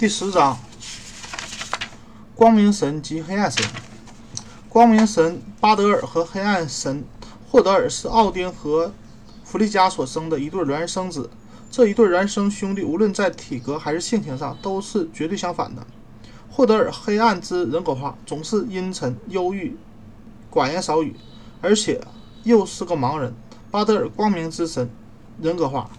第十章：光明神及黑暗神。光明神巴德尔和黑暗神霍德尔是奥丁和弗利加所生的一对孪生子。这一对孪生兄弟，无论在体格还是性情上，都是绝对相反的。霍德尔黑暗之人格化，总是阴沉、忧郁、寡言少语，而且又是个盲人。巴德尔光明之神人格化，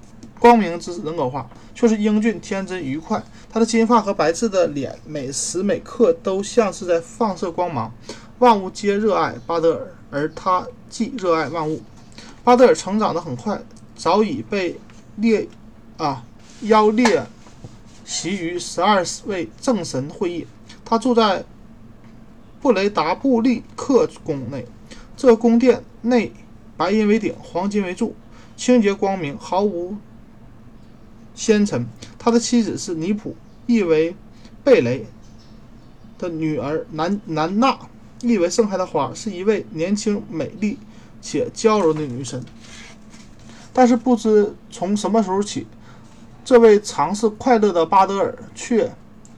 光明之人格化却是英俊、天真、愉快。他的金发和白炽的脸，每时每刻都像是在放射光芒。万物皆热爱巴德尔，而他既热爱万物。巴德尔成长得很快，早已被列。啊，邀列席于十二位正神会议。他住在布雷达布利克宫内，这宫殿内白银为顶，黄金为柱，清洁光明，毫无先臣。他的妻子是尼普，意为贝雷的女儿南南娜，意为盛开的花，是一位年轻、美丽且娇柔的女神。但是不知从什么时候起。这位尝试快乐的巴德尔却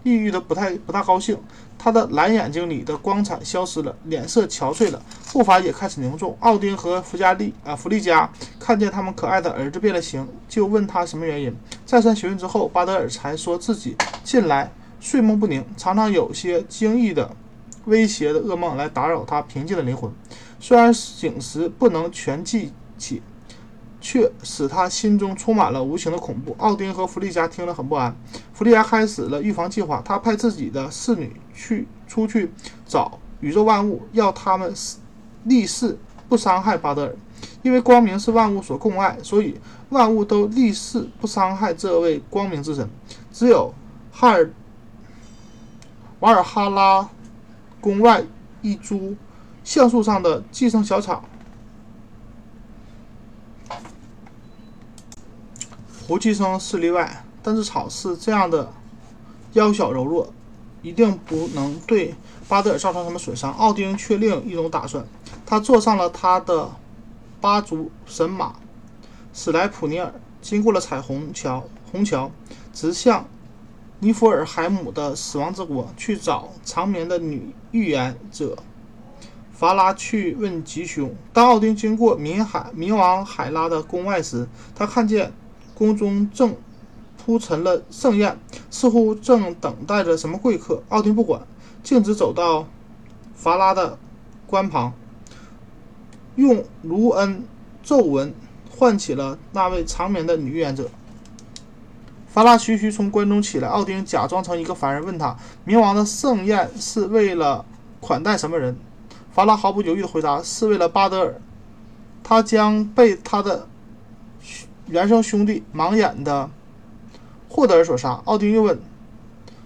抑郁的不太不大高兴，他的蓝眼睛里的光彩消失了，脸色憔悴了，步伐也开始凝重。奥丁和弗加利啊弗利加看见他们可爱的儿子变了形，就问他什么原因。再三询问之后，巴德尔才说自己近来睡梦不宁，常常有些惊异的、威胁的噩梦来打扰他平静的灵魂，虽然醒时不能全记起。却使他心中充满了无形的恐怖。奥丁和弗利加听了很不安。弗利加开始了预防计划，他派自己的侍女去出去找宇宙万物，要他们立誓不伤害巴德尔。因为光明是万物所共爱，所以万物都立誓不伤害这位光明之神。只有哈尔瓦尔哈拉宫外一株橡树上的寄生小草。胡寄生是例外，但是草是这样的腰小柔弱，一定不能对巴德尔造成什么损伤。奥丁却另一种打算，他坐上了他的八足神马史莱普尼尔，经过了彩虹桥，虹桥，直向尼弗尔海姆的死亡之国去找长眠的女预言者法拉去问吉凶。当奥丁经过冥海冥王海拉的宫外时，他看见。宫中正铺陈了盛宴，似乎正等待着什么贵客。奥丁不管，径直走到法拉的关旁，用卢恩咒文唤起了那位长眠的女预言者。法拉徐徐从关中起来，奥丁假装成一个凡人，问他：冥王的盛宴是为了款待什么人？法拉毫不犹豫地回答：是为了巴德尔，他将被他的。原生兄弟盲眼的霍德尔所杀。奥丁又问：“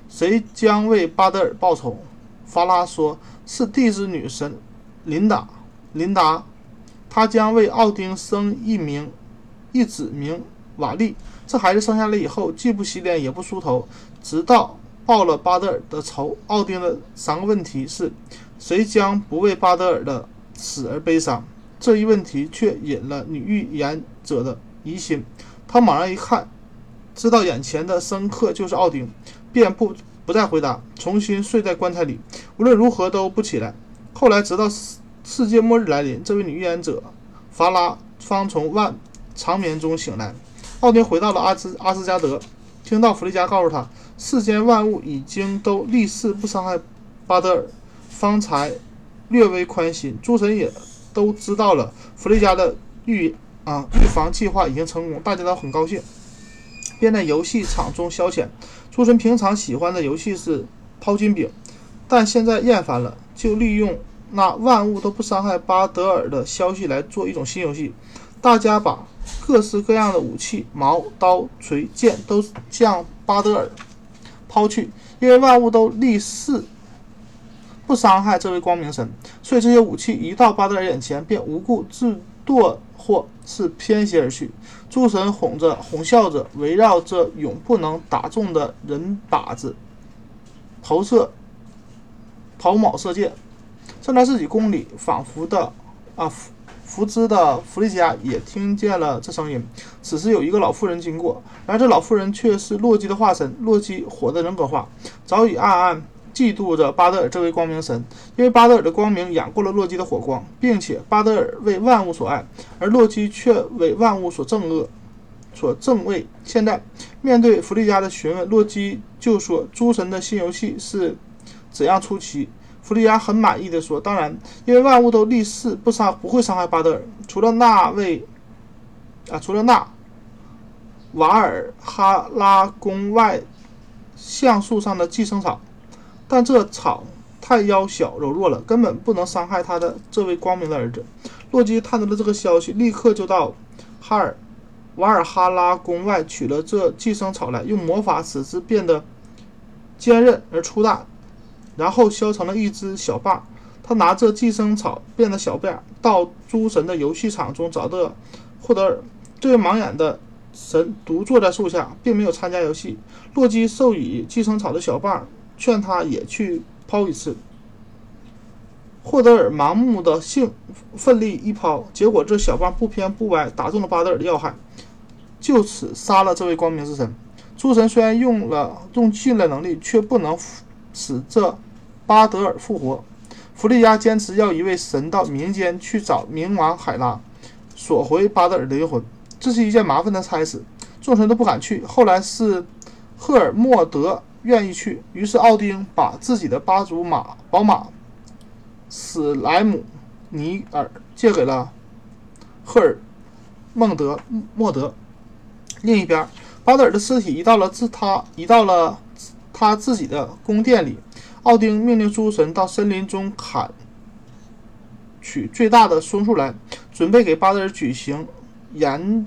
谁将为巴德尔报仇？”法拉说：“是地之女神琳达。琳达，她将为奥丁生一名一子，名瓦利。这孩子生下来以后，既不洗脸，也不梳头，直到报了巴德尔的仇。”奥丁的三个问题是：谁将不为巴德尔的死而悲伤？这一问题却引了女预言者的。疑心，他猛然一看，知道眼前的生客就是奥丁，便不不再回答，重新睡在棺材里，无论如何都不起来。后来，直到世世界末日来临，这位女预言者法拉方从万长眠中醒来。奥丁回到了阿兹阿斯加德，听到弗利加告诉他，世间万物已经都立誓不伤害巴德尔，方才略微宽心。诸神也都知道了弗利加的预言。啊！预防计划已经成功，大家都很高兴，便在游戏场中消遣。诸神平常喜欢的游戏是抛金饼，但现在厌烦了，就利用那万物都不伤害巴德尔的消息来做一种新游戏。大家把各式各样的武器，矛、刀、锤、剑都向巴德尔抛去，因为万物都立誓不伤害这位光明神，所以这些武器一到巴德尔眼前，便无故自堕。或是偏斜而去，诸神哄着、哄笑着，围绕着永不能打中的人靶子，投射跑铆射箭。正在自己宫里，仿佛的啊，福福兹的弗利加也听见了这声音。此时有一个老妇人经过，然而这老妇人却是洛基的化身。洛基火的人格化，早已暗暗嫉妒着巴德尔这位光明神，因为巴德尔的光明掩过了洛基的火光，并且巴德尔为万物所爱，而洛基却为万物所憎恶。所正位。现在面对弗利加的询问，洛基就说：“诸神的新游戏是怎样出奇？”弗利加很满意的说：“当然，因为万物都立誓不伤，不会伤害巴德尔，除了那位啊，除了那瓦尔哈拉宫外橡树上的寄生草，但这草太妖小柔弱了，根本不能伤害他的这位光明的儿子。”洛基探得了这个消息，立刻就到哈尔瓦尔哈拉宫外取了这寄生草来，用魔法使之变得坚韧而粗大。然后削成了一只小把。他拿着寄生草变的小把，到诸神的游戏场中找到霍德尔。这位盲眼的神独坐在树下，并没有参加游戏。洛基授予寄生草的小棒，劝他也去抛一次。霍德尔盲目的兴奋力一抛，结果这小棒不偏不歪打中了巴德尔的要害，就此杀了这位光明之神。诸神虽然用了用尽了能力，却不能使这。巴德尔复活，弗利亚坚持要一位神到民间去找冥王海拉，索回巴德尔的灵魂。这是一件麻烦的差事，众神都不敢去。后来是赫尔墨德愿意去，于是奥丁把自己的八足马宝马史莱姆尼尔借给了赫尔孟德莫德。另一边，巴德尔的尸体移到了自他移到了他自己的宫殿里。奥丁命令诸神到森林中砍取最大的松树来，准备给巴德尔举行严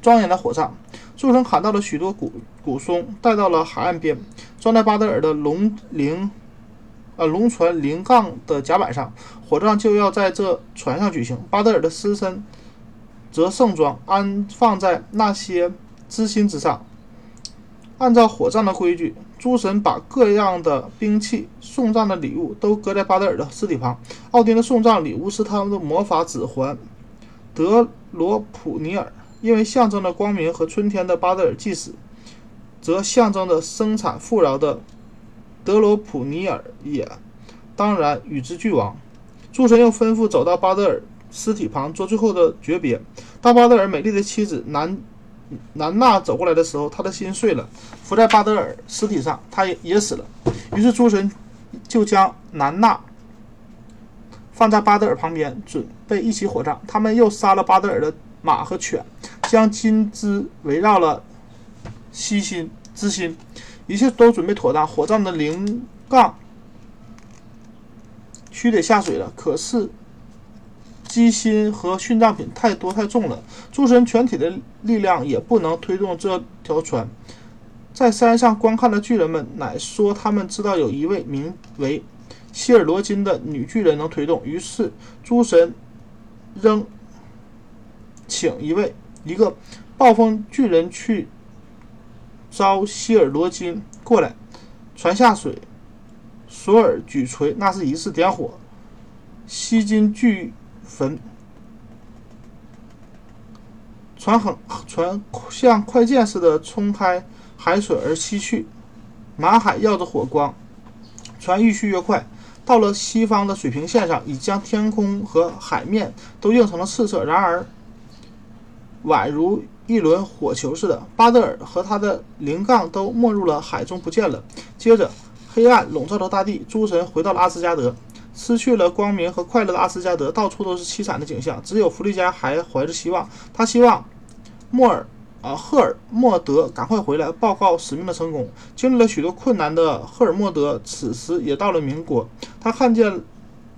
庄严的火葬。诸神砍到了许多古古松，带到了海岸边，装在巴德尔的龙灵呃龙船灵杠的甲板上。火葬就要在这船上举行。巴德尔的尸身则盛装安放在那些支心之上。按照火葬的规矩。诸神把各样的兵器、送葬的礼物都搁在巴德尔的尸体旁。奥丁的送葬礼物是他们的魔法指环德罗普尼尔，因为象征着光明和春天的巴德尔祭死，则象征着生产富饶的德罗普尼尔也当然与之俱亡。诸神又吩咐走到巴德尔尸体旁做最后的诀别。当巴德尔美丽的妻子南。南娜走过来的时候，他的心碎了，伏在巴德尔尸体上，他也也死了。于是诸神就将南娜放在巴德尔旁边，准备一起火葬。他们又杀了巴德尔的马和犬，将金枝围绕了悉心之心，一切都准备妥当。火葬的灵杠须得下水了，可是。机芯和殉葬品太多太重了，诸神全体的力量也不能推动这条船。在山上观看的巨人们乃说，他们知道有一位名为希尔罗金的女巨人能推动。于是诸神仍请一位一个暴风巨人去招希尔罗金过来。船下水，索尔举锤，那是一次点火。吸金巨。坟，船很船像快剑似的冲开海水而西去，满海耀着火光，船愈去越快，到了西方的水平线上，已将天空和海面都映成了赤色。然而，宛如一轮火球似的，巴德尔和他的灵杠都没入了海中不见了。接着，黑暗笼罩着大地，诸神回到了阿斯加德。失去了光明和快乐的阿斯加德，到处都是凄惨的景象。只有弗利加还怀着希望，他希望莫尔啊赫尔莫德赶快回来报告使命的成功。经历了许多困难的赫尔莫德，此时也到了民国。他看见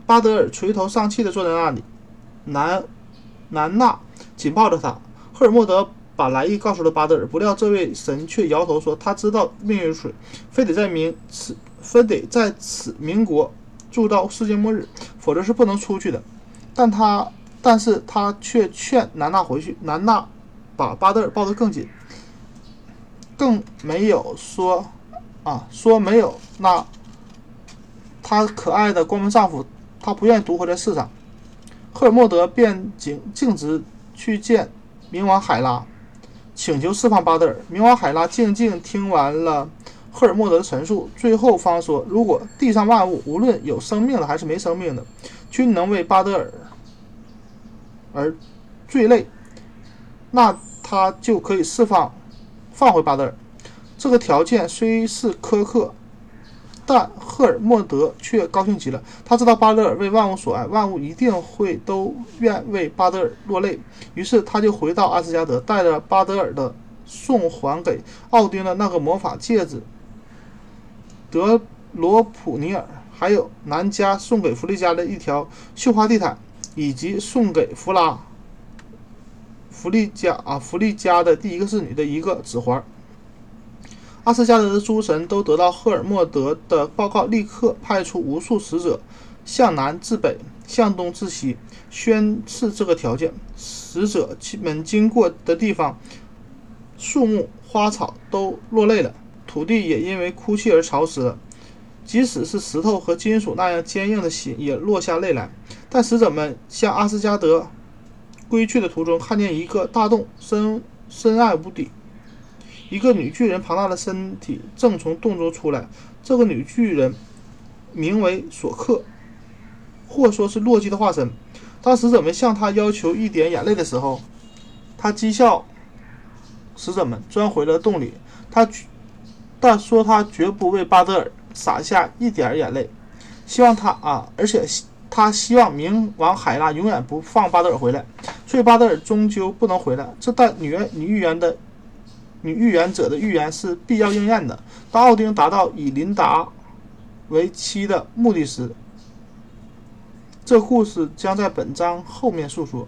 巴德尔垂头丧气地坐在那里，南南娜紧抱着他。赫尔莫德把来意告诉了巴德尔，不料这位神却摇头说：“他知道命运水，非得在明此，非得在此民国。”住到世界末日，否则是不能出去的。但他，但是他却劝南娜回去。南娜把巴德尔抱得更紧，更没有说啊，说没有那他可爱的光明丈夫，他不愿意独活在世上。赫尔墨德便径径直去见冥王海拉，请求释放巴德尔。冥王海拉静静听完了赫尔墨德的陈述，最后方说：“如果地上万物，无论有生命的还是没生命的，均能为巴德尔而坠泪，那他就可以释放放回巴德尔。这个条件虽是苛刻。”但赫尔墨德却高兴极了。他知道巴德尔为万物所爱，万物一定会都愿为巴德尔落泪。于是他就回到阿斯加德，带着巴德尔的送还给奥丁的那个魔法戒指，德罗普尼尔，还有南加送给弗利加的一条绣花地毯，以及送给弗拉弗利加啊弗利加的第一个侍女的一个指环。阿斯加德的诸神都得到赫尔墨德的报告，立刻派出无数使者，向南至北，向东至西，宣示这个条件。使者们经过的地方，树木、花草都落泪了，土地也因为哭泣而潮湿了。即使是石头和金属那样坚硬的心，也落下泪来。但使者们向阿斯加德归去的途中，看见一个大洞，深深暗无底。一个女巨人庞大的身体正从洞中出来。这个女巨人名为索克，或说是洛基的化身。当使者们向他要求一点眼泪的时候，他讥笑使者们，钻回了洞里。他但说他绝不为巴德尔洒下一点眼泪，希望他啊，而且他希望冥王海拉永远不放巴德尔回来。所以巴德尔终究不能回来。这带女女预言的。女预言者的预言是必要应验的。当奥丁达到以琳达为妻的目的时，这故事将在本章后面述说。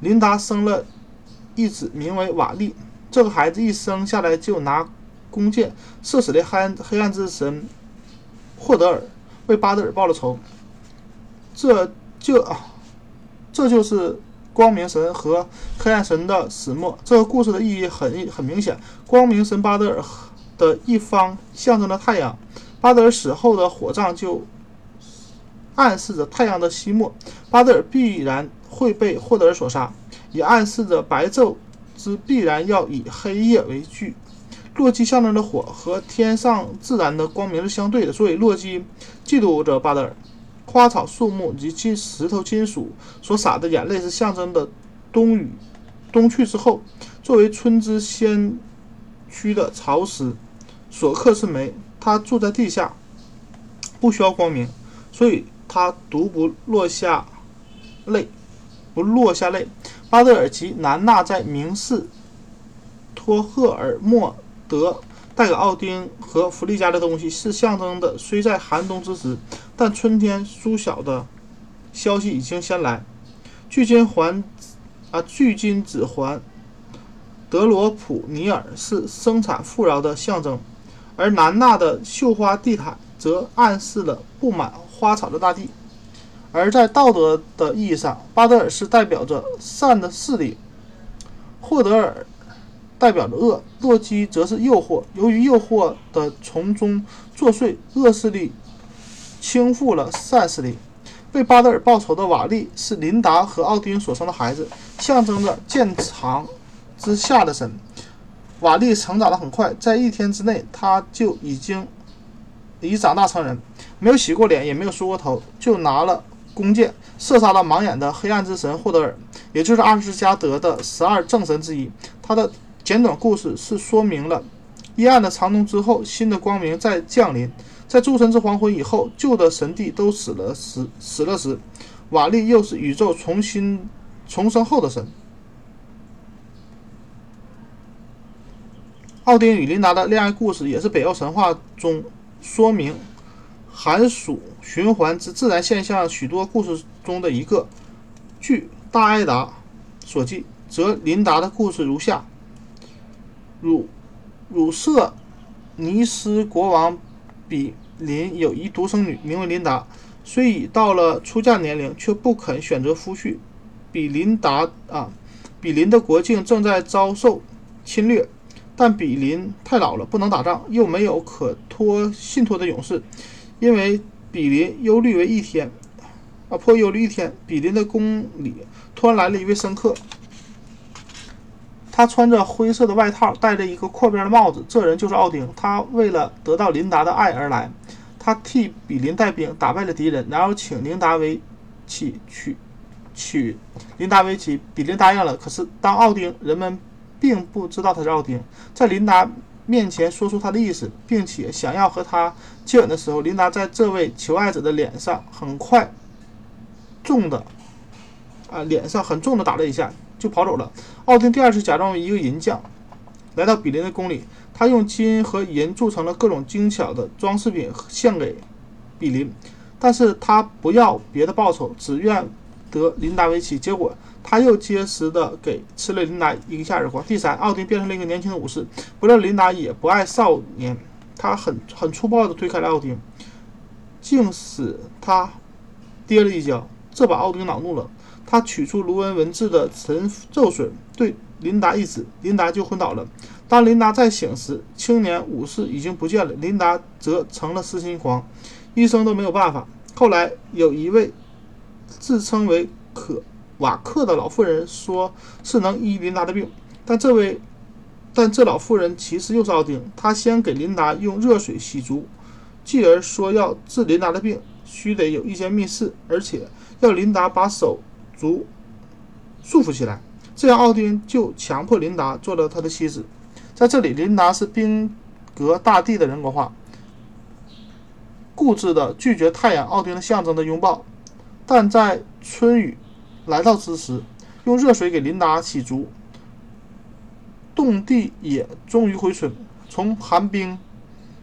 琳达生了一子，名为瓦利。这个孩子一生下来就拿弓箭射死了黑暗黑暗之神霍德尔，为巴德尔报了仇。这就啊，这就是。光明神和黑暗神的始末，这个故事的意义很很明显。光明神巴德尔的一方象征着太阳，巴德尔死后的火葬就暗示着太阳的熄没，巴德尔必然会被霍德尔所杀，也暗示着白昼之必然要以黑夜为据。洛基象征着火和天上自然的光明是相对的，所以洛基嫉妒着巴德尔。花草树木及金石头金属所洒的眼泪，是象征的冬雨冬去之后，作为春之先驱的潮湿。索克是煤，他住在地下，不需要光明，所以他独不落下泪，不落下泪。巴德尔及南纳在明示托赫尔莫德。带给奥丁和弗利加的东西是象征的，虽在寒冬之时，但春天苏小的消息已经先来。距今还啊，距今只还德罗普尼尔是生产富饶的象征，而南娜的绣花地毯则暗示了布满花草的大地。而在道德的意义上，巴德尔是代表着善的势力，霍德尔。代表着恶，洛基则是诱惑。由于诱惑的从中作祟，恶势力倾覆了善势力。为巴德尔报仇的瓦利是琳达和奥丁所生的孩子，象征着剑长之下的神。瓦利成长得很快，在一天之内他就已经已长大成人，没有洗过脸，也没有梳过头，就拿了弓箭射杀了盲眼的黑暗之神霍德尔，也就是阿斯加德的十二正神之一。他的。简短故事是说明了阴暗的长冬之后，新的光明在降临。在诸神之黄昏以后，旧的神帝都死了时，死了时，瓦利又是宇宙重新重生后的神。奥丁与琳达的恋爱故事也是北欧神话中说明寒暑循环之自然现象许多故事中的一个。据大艾达所记，则琳达的故事如下。汝汝色尼斯国王比邻有一独生女，名为琳达。虽已到了出嫁年龄，却不肯选择夫婿。比琳达啊，比邻的国境正在遭受侵略，但比邻太老了，不能打仗，又没有可托信托的勇士。因为比邻忧虑为一天，啊，颇忧了一天，比邻的宫里突然来了一位生客。他穿着灰色的外套，戴着一个阔边的帽子。这人就是奥丁。他为了得到琳达的爱而来。他替比林带兵，打败了敌人，然后请琳达为妻，娶娶琳达为妻。比林答应了。可是当奥丁，人们并不知道他是奥丁。在琳达面前说出他的意思，并且想要和他接吻的时候，琳达在这位求爱者的脸上很快重的啊，脸上很重的打了一下。就跑走了。奥丁第二次假装一个银匠，来到比林的宫里。他用金和银铸成了各种精巧的装饰品献给比林，但是他不要别的报酬，只愿得琳达为妻。结果他又结实的给吃了琳达一个下耳光。第三，奥丁变成了一个年轻的武士，不料琳达也不爱少年，他很 很粗暴的推开了奥丁，竟使他跌了一跤。这把奥丁恼怒了。他取出卢恩文字的神咒水，对琳达一指，琳达就昏倒了。当琳达再醒时，青年武士已经不见了，琳达则成了失心狂，医生都没有办法。后来有一位自称为可瓦克的老妇人，说是能医琳达的病，但这位但这老妇人其实又是奥丁。他先给琳达用热水洗足，继而说要治琳达的病，须得有一间密室，而且要琳达把手。足束缚起来，这样奥丁就强迫琳达做了他的妻子。在这里，琳达是宾格大帝的人格化，固执的拒绝太阳奥丁的象征的拥抱。但在春雨来到之时，用热水给琳达洗足，冻地也终于回春，从寒冰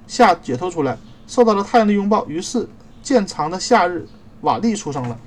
下解脱出来，受到了太阳的拥抱。于是，渐长的夏日，瓦利出生了。